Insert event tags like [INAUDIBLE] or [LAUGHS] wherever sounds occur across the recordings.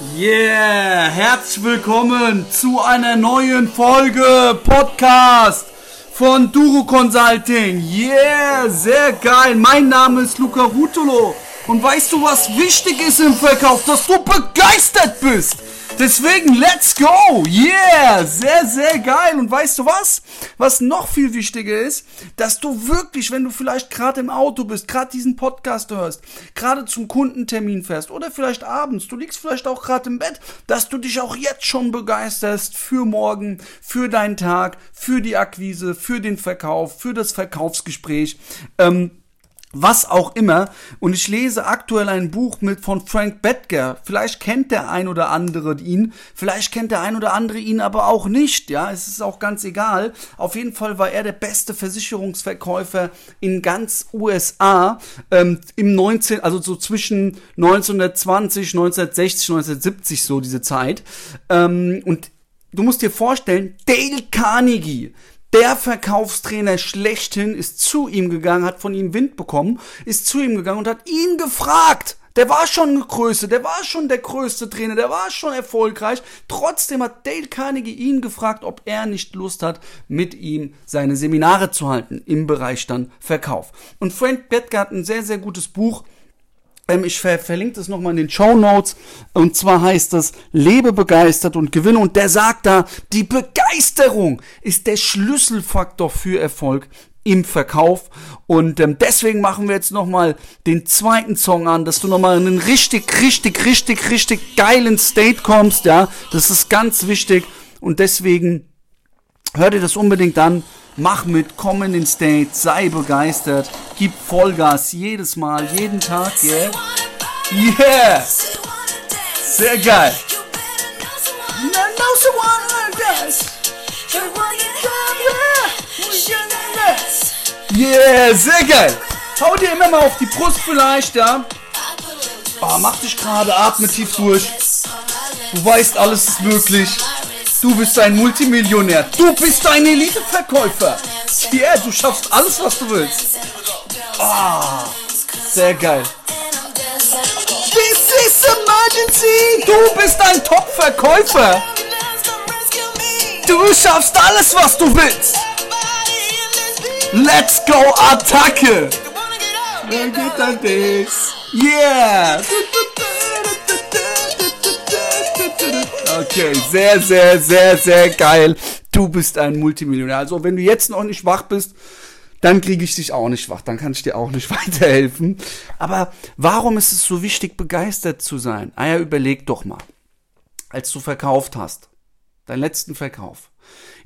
Yeah, herzlich willkommen zu einer neuen Folge Podcast von Duro Consulting. Yeah, sehr geil. Mein Name ist Luca Rutolo. Und weißt du, was wichtig ist im Verkauf? Dass du begeistert bist. Deswegen, let's go! Yeah! Sehr, sehr geil. Und weißt du was? Was noch viel wichtiger ist, dass du wirklich, wenn du vielleicht gerade im Auto bist, gerade diesen Podcast hörst, gerade zum Kundentermin fährst oder vielleicht abends, du liegst vielleicht auch gerade im Bett, dass du dich auch jetzt schon begeisterst für morgen, für deinen Tag, für die Akquise, für den Verkauf, für das Verkaufsgespräch. Ähm, was auch immer. Und ich lese aktuell ein Buch mit von Frank Bettger. Vielleicht kennt der ein oder andere ihn, vielleicht kennt der ein oder andere ihn aber auch nicht. Ja, es ist auch ganz egal. Auf jeden Fall war er der beste Versicherungsverkäufer in ganz USA ähm, im 19, also so zwischen 1920, 1960, 1970 so diese Zeit. Ähm, und du musst dir vorstellen, Dale Carnegie, der Verkaufstrainer schlechthin ist zu ihm gegangen, hat von ihm Wind bekommen, ist zu ihm gegangen und hat ihn gefragt. Der war schon eine Größe, der war schon der größte Trainer, der war schon erfolgreich. Trotzdem hat Dale Carnegie ihn gefragt, ob er nicht Lust hat, mit ihm seine Seminare zu halten im Bereich dann Verkauf. Und Frank Bettger hat ein sehr, sehr gutes Buch ich ver verlinke das nochmal in den Show Notes. Und zwar heißt das, lebe begeistert und gewinne. Und der sagt da, die Begeisterung ist der Schlüsselfaktor für Erfolg im Verkauf. Und ähm, deswegen machen wir jetzt nochmal den zweiten Song an, dass du nochmal in einen richtig, richtig, richtig, richtig geilen State kommst. Ja, das ist ganz wichtig. Und deswegen hör dir das unbedingt an. Mach mit, komm in den State, sei begeistert, gib Vollgas jedes Mal, jeden Tag, yeah? Yeah! Sehr geil! Yeah, sehr geil! Hau dir immer mal auf die Brust vielleicht, ja? Oh, mach dich gerade, atme tief durch. Du weißt, alles ist möglich. Du bist ein Multimillionär. Du bist ein Eliteverkäufer. Yeah, du schaffst alles, was du willst. Ah, sehr geil. This is emergency. Du bist ein Top-Verkäufer. Du schaffst alles, was du willst. Let's go, Attacke. Yeah. Okay, sehr, sehr, sehr, sehr geil. Du bist ein Multimillionär. Also, wenn du jetzt noch nicht wach bist, dann kriege ich dich auch nicht wach, dann kann ich dir auch nicht [LAUGHS] weiterhelfen. Aber warum ist es so wichtig, begeistert zu sein? Ah ja, überleg doch mal, als du verkauft hast, deinen letzten Verkauf,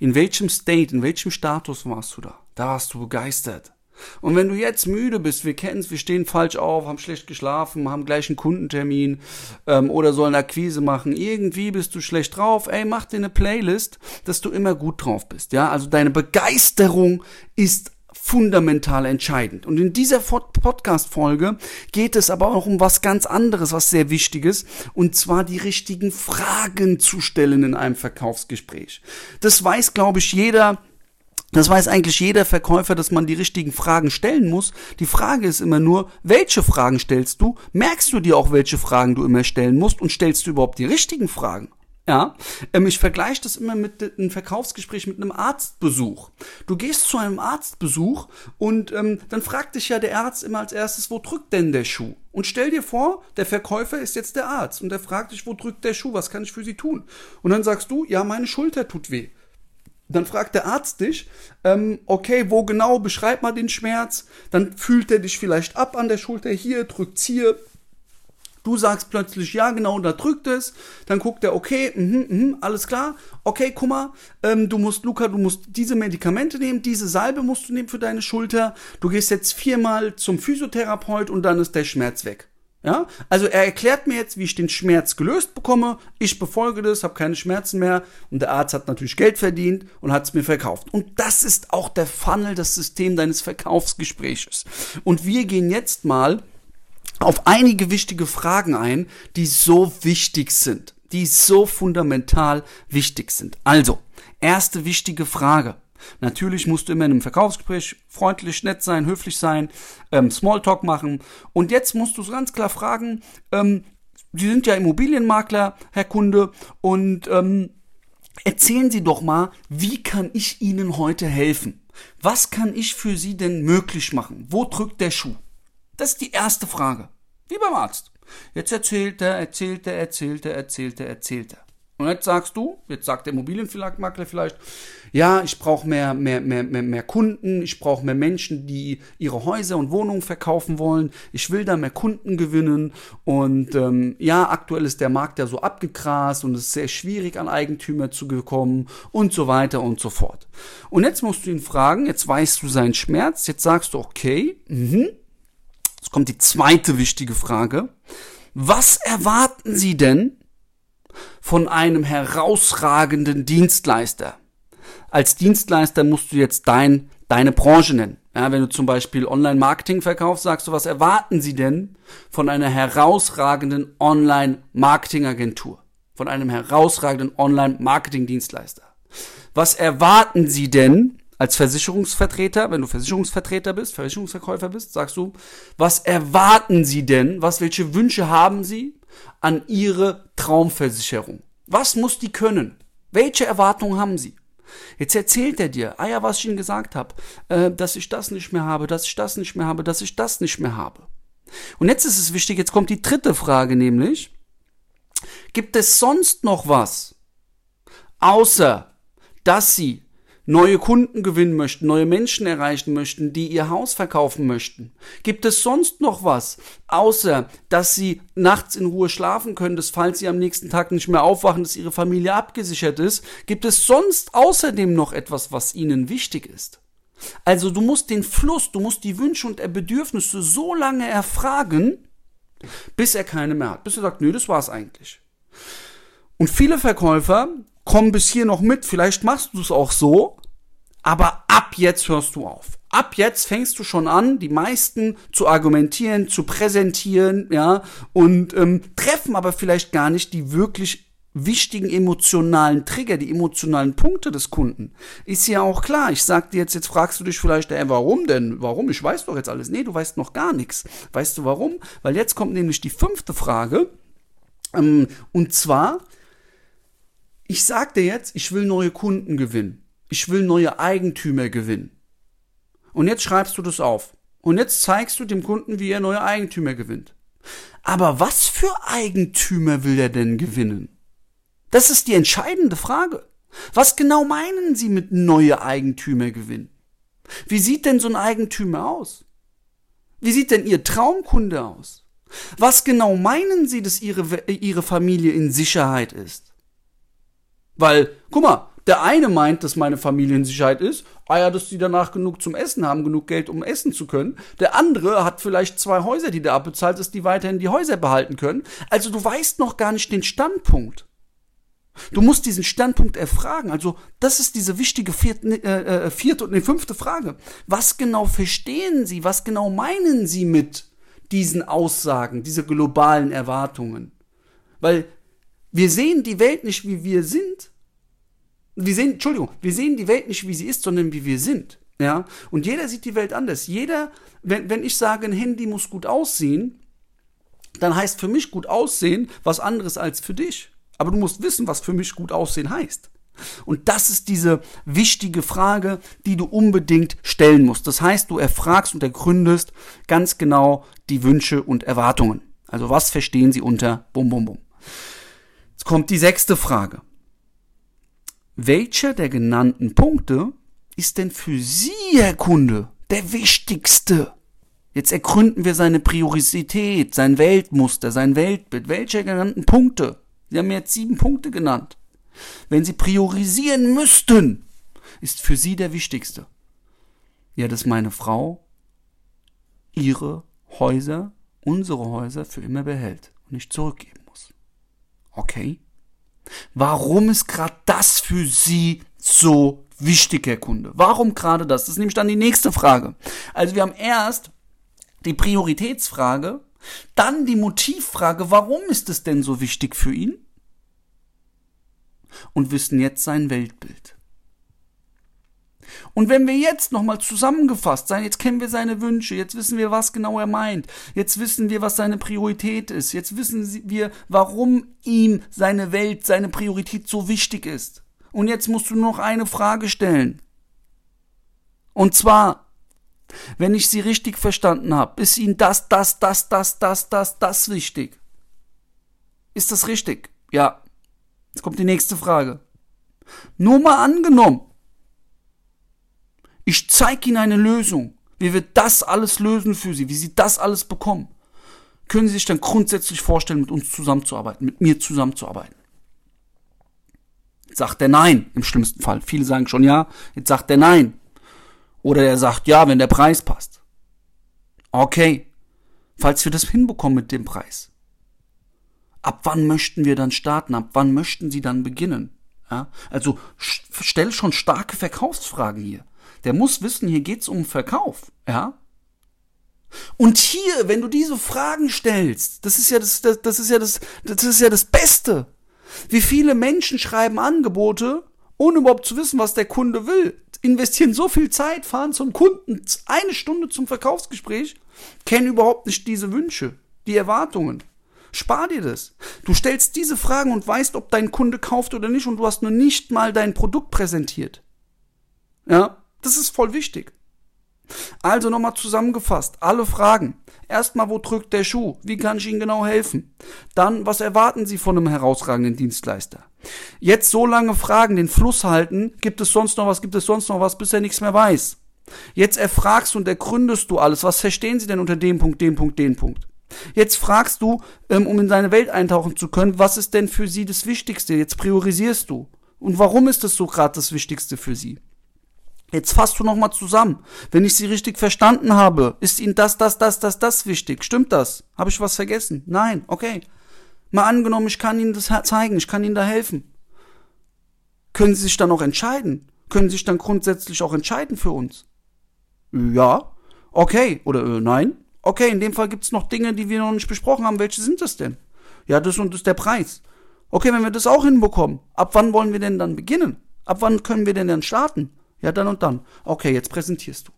in welchem State, in welchem Status warst du da? Da warst du begeistert. Und wenn du jetzt müde bist, wir kennen es, wir stehen falsch auf, haben schlecht geschlafen, haben gleich einen Kundentermin ähm, oder sollen Akquise machen, irgendwie bist du schlecht drauf, ey, mach dir eine Playlist, dass du immer gut drauf bist. Ja, also deine Begeisterung ist fundamental entscheidend. Und in dieser Podcast-Folge geht es aber auch um was ganz anderes, was sehr wichtiges, und zwar die richtigen Fragen zu stellen in einem Verkaufsgespräch. Das weiß, glaube ich, jeder, das weiß eigentlich jeder Verkäufer, dass man die richtigen Fragen stellen muss. Die Frage ist immer nur, welche Fragen stellst du? Merkst du dir auch, welche Fragen du immer stellen musst und stellst du überhaupt die richtigen Fragen? Ja, ähm, ich vergleiche das immer mit einem Verkaufsgespräch mit einem Arztbesuch. Du gehst zu einem Arztbesuch und ähm, dann fragt dich ja der Arzt immer als erstes, wo drückt denn der Schuh? Und stell dir vor, der Verkäufer ist jetzt der Arzt und der fragt dich, wo drückt der Schuh? Was kann ich für Sie tun? Und dann sagst du, ja, meine Schulter tut weh. Dann fragt der Arzt dich, ähm, okay, wo genau, beschreib mal den Schmerz. Dann fühlt er dich vielleicht ab an der Schulter, hier, drückt's hier. Du sagst plötzlich, ja, genau, da drückt es. Dann guckt er, okay, mh, mh, alles klar. Okay, guck mal, ähm, du musst, Luca, du musst diese Medikamente nehmen, diese Salbe musst du nehmen für deine Schulter. Du gehst jetzt viermal zum Physiotherapeut und dann ist der Schmerz weg. Ja, also er erklärt mir jetzt, wie ich den Schmerz gelöst bekomme. Ich befolge das, habe keine Schmerzen mehr und der Arzt hat natürlich Geld verdient und hat es mir verkauft. Und das ist auch der Funnel, das System deines Verkaufsgespräches. Und wir gehen jetzt mal auf einige wichtige Fragen ein, die so wichtig sind, die so fundamental wichtig sind. Also, erste wichtige Frage. Natürlich musst du immer in einem Verkaufsgespräch freundlich, nett sein, höflich sein, ähm, Smalltalk machen. Und jetzt musst du ganz klar fragen, ähm, Sie sind ja Immobilienmakler, Herr Kunde, und ähm, erzählen Sie doch mal, wie kann ich Ihnen heute helfen? Was kann ich für Sie denn möglich machen? Wo drückt der Schuh? Das ist die erste Frage. Wie beim Arzt. Jetzt erzählt er, erzählt er, erzählt er, erzählt er, erzählt er. Und jetzt sagst du, jetzt sagt der Immobilienmakler vielleicht, ja, ich brauche mehr, mehr, mehr, mehr, mehr Kunden, ich brauche mehr Menschen, die ihre Häuser und Wohnungen verkaufen wollen, ich will da mehr Kunden gewinnen und ähm, ja, aktuell ist der Markt ja so abgegrast und es ist sehr schwierig an Eigentümer zu bekommen und so weiter und so fort. Und jetzt musst du ihn fragen, jetzt weißt du seinen Schmerz, jetzt sagst du, okay, mhm. jetzt kommt die zweite wichtige Frage. Was erwarten Sie denn von einem herausragenden Dienstleister? als Dienstleister musst du jetzt dein, deine Branche nennen. Ja, wenn du zum Beispiel Online-Marketing verkaufst, sagst du, was erwarten sie denn von einer herausragenden Online-Marketing-Agentur? Von einem herausragenden Online-Marketing-Dienstleister? Was erwarten sie denn als Versicherungsvertreter, wenn du Versicherungsvertreter bist, Versicherungsverkäufer bist, sagst du, was erwarten sie denn? Was, welche Wünsche haben sie an ihre Traumversicherung? Was muss die können? Welche Erwartungen haben sie? Jetzt erzählt er dir, ah ja, was ich ihm gesagt habe, äh, dass ich das nicht mehr habe, dass ich das nicht mehr habe, dass ich das nicht mehr habe. Und jetzt ist es wichtig, jetzt kommt die dritte Frage nämlich, gibt es sonst noch was, außer dass sie neue Kunden gewinnen möchten, neue Menschen erreichen möchten, die ihr Haus verkaufen möchten? Gibt es sonst noch was, außer dass sie nachts in Ruhe schlafen können, dass falls sie am nächsten Tag nicht mehr aufwachen, dass ihre Familie abgesichert ist? Gibt es sonst außerdem noch etwas, was ihnen wichtig ist? Also du musst den Fluss, du musst die Wünsche und Bedürfnisse so lange erfragen, bis er keine mehr hat, bis er sagt, nö, das war's eigentlich. Und viele Verkäufer komm bis hier noch mit, vielleicht machst du es auch so, aber ab jetzt hörst du auf. Ab jetzt fängst du schon an, die meisten zu argumentieren, zu präsentieren, ja, und ähm, treffen aber vielleicht gar nicht die wirklich wichtigen emotionalen Trigger, die emotionalen Punkte des Kunden. Ist ja auch klar. Ich sag dir jetzt, jetzt fragst du dich vielleicht, ey, warum denn? Warum? Ich weiß doch jetzt alles. Nee, du weißt noch gar nichts. Weißt du warum? Weil jetzt kommt nämlich die fünfte Frage. Ähm, und zwar, ich sag dir jetzt, ich will neue Kunden gewinnen. Ich will neue Eigentümer gewinnen. Und jetzt schreibst du das auf. Und jetzt zeigst du dem Kunden, wie er neue Eigentümer gewinnt. Aber was für Eigentümer will er denn gewinnen? Das ist die entscheidende Frage. Was genau meinen Sie mit neue Eigentümer gewinnen? Wie sieht denn so ein Eigentümer aus? Wie sieht denn Ihr Traumkunde aus? Was genau meinen Sie, dass Ihre, Ihre Familie in Sicherheit ist? Weil, guck mal, der eine meint, dass meine Familie in Sicherheit ist, ah ja, dass die danach genug zum Essen haben, genug Geld, um essen zu können. Der andere hat vielleicht zwei Häuser, die der abbezahlt, dass die weiterhin die Häuser behalten können. Also du weißt noch gar nicht den Standpunkt. Du musst diesen Standpunkt erfragen. Also das ist diese wichtige vierte, äh, äh, vierte und ne, fünfte Frage. Was genau verstehen Sie? Was genau meinen Sie mit diesen Aussagen, diese globalen Erwartungen? Weil wir sehen die Welt nicht, wie wir sind. Wir sehen, Entschuldigung, wir sehen die Welt nicht, wie sie ist, sondern wie wir sind. Ja, und jeder sieht die Welt anders. Jeder, wenn, wenn ich sage, ein Handy muss gut aussehen, dann heißt für mich gut aussehen was anderes als für dich. Aber du musst wissen, was für mich gut aussehen heißt. Und das ist diese wichtige Frage, die du unbedingt stellen musst. Das heißt, du erfragst und ergründest ganz genau die Wünsche und Erwartungen. Also was verstehen sie unter Bum Bum Bum. Jetzt kommt die sechste Frage. Welcher der genannten Punkte ist denn für Sie, Herr Kunde, der wichtigste? Jetzt ergründen wir seine Priorisität, sein Weltmuster, sein Weltbild. Welcher genannten Punkte? Sie haben mir jetzt sieben Punkte genannt. Wenn Sie priorisieren müssten, ist für Sie der wichtigste. Ja, dass meine Frau ihre Häuser, unsere Häuser für immer behält und nicht zurückgeben. Okay. Warum ist gerade das für Sie so wichtig, Herr Kunde? Warum gerade das? Das ist nämlich dann die nächste Frage. Also wir haben erst die Prioritätsfrage, dann die Motivfrage, warum ist es denn so wichtig für ihn? Und wissen jetzt sein Weltbild. Und wenn wir jetzt nochmal zusammengefasst sein, jetzt kennen wir seine Wünsche, jetzt wissen wir, was genau er meint, jetzt wissen wir, was seine Priorität ist, jetzt wissen wir, warum ihm seine Welt, seine Priorität so wichtig ist. Und jetzt musst du noch eine Frage stellen. Und zwar, wenn ich sie richtig verstanden habe, ist Ihnen das, das, das, das, das, das, das wichtig? Ist das richtig? Ja. Jetzt kommt die nächste Frage. Nur mal angenommen, ich zeige Ihnen eine Lösung, wie wir das alles lösen für Sie, wie Sie das alles bekommen. Können Sie sich dann grundsätzlich vorstellen, mit uns zusammenzuarbeiten, mit mir zusammenzuarbeiten? Jetzt sagt er nein, im schlimmsten Fall. Viele sagen schon ja, jetzt sagt er nein. Oder er sagt ja, wenn der Preis passt. Okay, falls wir das hinbekommen mit dem Preis. Ab wann möchten wir dann starten? Ab wann möchten Sie dann beginnen? Ja, also stell schon starke Verkaufsfragen hier. Der muss wissen, hier geht's um Verkauf. Ja. Und hier, wenn du diese Fragen stellst, das ist ja das, das, das ist ja das, das ist ja das Beste. Wie viele Menschen schreiben Angebote, ohne überhaupt zu wissen, was der Kunde will, investieren so viel Zeit, fahren zum Kunden eine Stunde zum Verkaufsgespräch, kennen überhaupt nicht diese Wünsche, die Erwartungen. Spar dir das. Du stellst diese Fragen und weißt, ob dein Kunde kauft oder nicht und du hast nur nicht mal dein Produkt präsentiert. Ja, das ist voll wichtig. Also nochmal zusammengefasst, alle Fragen. Erstmal, wo drückt der Schuh? Wie kann ich Ihnen genau helfen? Dann, was erwarten Sie von einem herausragenden Dienstleister? Jetzt so lange Fragen, den Fluss halten, gibt es sonst noch was, gibt es sonst noch was, bis er nichts mehr weiß. Jetzt erfragst und ergründest du alles. Was verstehen Sie denn unter dem Punkt, dem Punkt, dem Punkt? Jetzt fragst du, ähm, um in seine Welt eintauchen zu können, was ist denn für sie das Wichtigste? Jetzt priorisierst du. Und warum ist das so gerade das Wichtigste für sie? Jetzt fasst du nochmal zusammen. Wenn ich sie richtig verstanden habe, ist ihnen das, das, das, das, das wichtig. Stimmt das? Habe ich was vergessen? Nein, okay. Mal angenommen, ich kann ihnen das zeigen, ich kann ihnen da helfen. Können sie sich dann auch entscheiden? Können sie sich dann grundsätzlich auch entscheiden für uns? Ja, okay, oder äh, nein? Okay, in dem Fall gibt es noch Dinge, die wir noch nicht besprochen haben. Welche sind das denn? Ja, das und das ist der Preis. Okay, wenn wir das auch hinbekommen, ab wann wollen wir denn dann beginnen? Ab wann können wir denn dann starten? Ja, dann und dann. Okay, jetzt präsentierst du.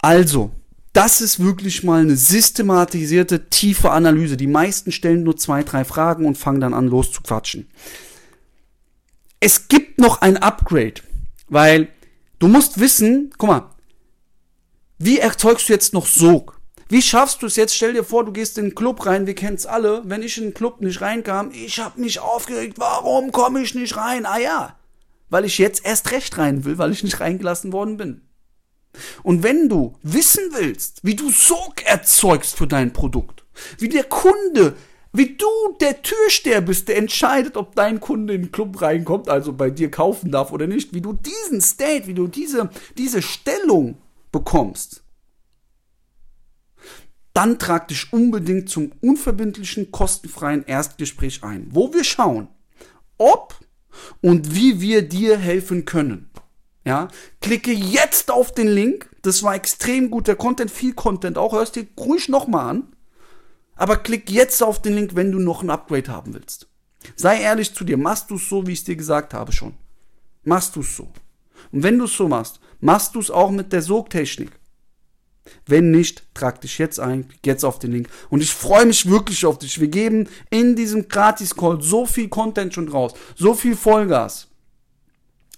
Also, das ist wirklich mal eine systematisierte, tiefe Analyse. Die meisten stellen nur zwei, drei Fragen und fangen dann an loszuquatschen. Es gibt noch ein Upgrade, weil du musst wissen, guck mal, wie erzeugst du jetzt noch Sog? Wie schaffst du es jetzt? Stell dir vor, du gehst in einen Club rein, wir kennen's alle. Wenn ich in den Club nicht reinkam, ich hab mich aufgeregt, warum komme ich nicht rein? Ah ja, weil ich jetzt erst recht rein will, weil ich nicht reingelassen worden bin. Und wenn du wissen willst, wie du Sog erzeugst für dein Produkt, wie der Kunde, wie du der Türsteher bist, der entscheidet, ob dein Kunde in den Club reinkommt, also bei dir kaufen darf oder nicht, wie du diesen State, wie du diese, diese Stellung bekommst, dann trag dich unbedingt zum unverbindlichen, kostenfreien Erstgespräch ein, wo wir schauen, ob und wie wir dir helfen können. Ja, klicke jetzt auf den Link. Das war extrem guter Content, viel Content auch. Hörst dir ruhig nochmal an. Aber klick jetzt auf den Link, wenn du noch ein Upgrade haben willst. Sei ehrlich zu dir. Machst du es so, wie ich es dir gesagt habe schon? Machst du es so? Und wenn du es so machst, machst du es auch mit der Sogtechnik. Wenn nicht, trag dich jetzt ein, jetzt auf den Link. Und ich freue mich wirklich auf dich. Wir geben in diesem Gratis-Call so viel Content schon raus, so viel Vollgas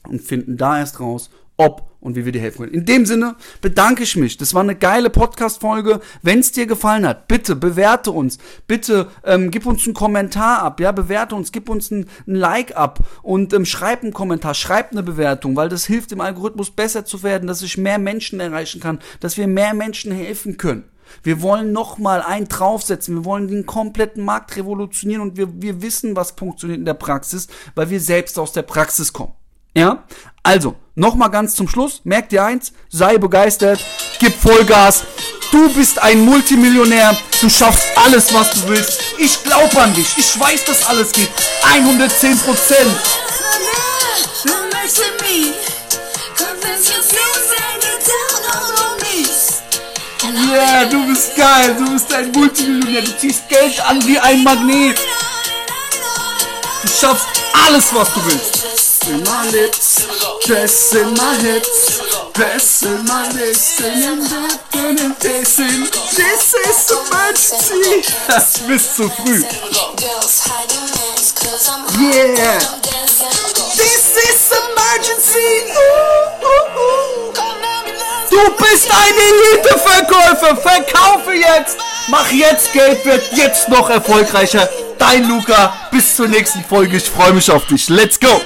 und finden da erst raus, ob und wie wir dir helfen können. In dem Sinne bedanke ich mich. Das war eine geile Podcast-Folge. Wenn es dir gefallen hat, bitte bewerte uns. Bitte ähm, gib uns einen Kommentar ab. Ja, bewerte uns, gib uns ein, ein Like ab und ähm, schreib einen Kommentar, schreib eine Bewertung, weil das hilft dem Algorithmus besser zu werden, dass ich mehr Menschen erreichen kann, dass wir mehr Menschen helfen können. Wir wollen nochmal einen draufsetzen. Wir wollen den kompletten Markt revolutionieren und wir, wir wissen, was funktioniert in der Praxis, weil wir selbst aus der Praxis kommen. Ja? Also, nochmal ganz zum Schluss, merk dir eins, sei begeistert, gib Vollgas. Du bist ein Multimillionär, du schaffst alles, was du willst. Ich glaube an dich, ich weiß, dass alles geht. 110 Prozent. Ja, yeah, du bist geil, du bist ein Multimillionär, du ziehst Geld an wie ein Magnet. Du schaffst alles, was du willst. In my lips, dress in my hips, dress in my lips, and in this in this is emergency. Das bist zu früh. Yeah. This is emergency. Uh, uh, uh. Du bist ein Elite-Verkäufer. Verkaufe jetzt. Mach jetzt Geld, wird jetzt noch erfolgreicher. Dein Luca. Bis zur nächsten Folge. Ich freue mich auf dich. Let's go.